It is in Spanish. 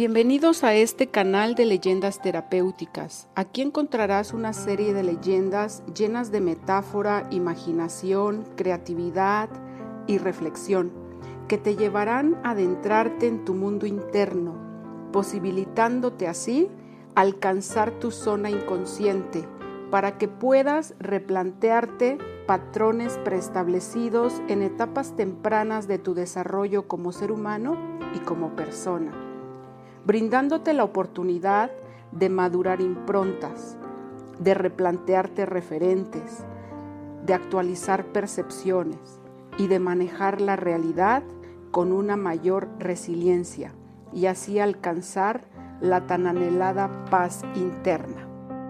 Bienvenidos a este canal de leyendas terapéuticas. Aquí encontrarás una serie de leyendas llenas de metáfora, imaginación, creatividad y reflexión que te llevarán a adentrarte en tu mundo interno, posibilitándote así alcanzar tu zona inconsciente para que puedas replantearte patrones preestablecidos en etapas tempranas de tu desarrollo como ser humano y como persona brindándote la oportunidad de madurar improntas, de replantearte referentes, de actualizar percepciones y de manejar la realidad con una mayor resiliencia y así alcanzar la tan anhelada paz interna.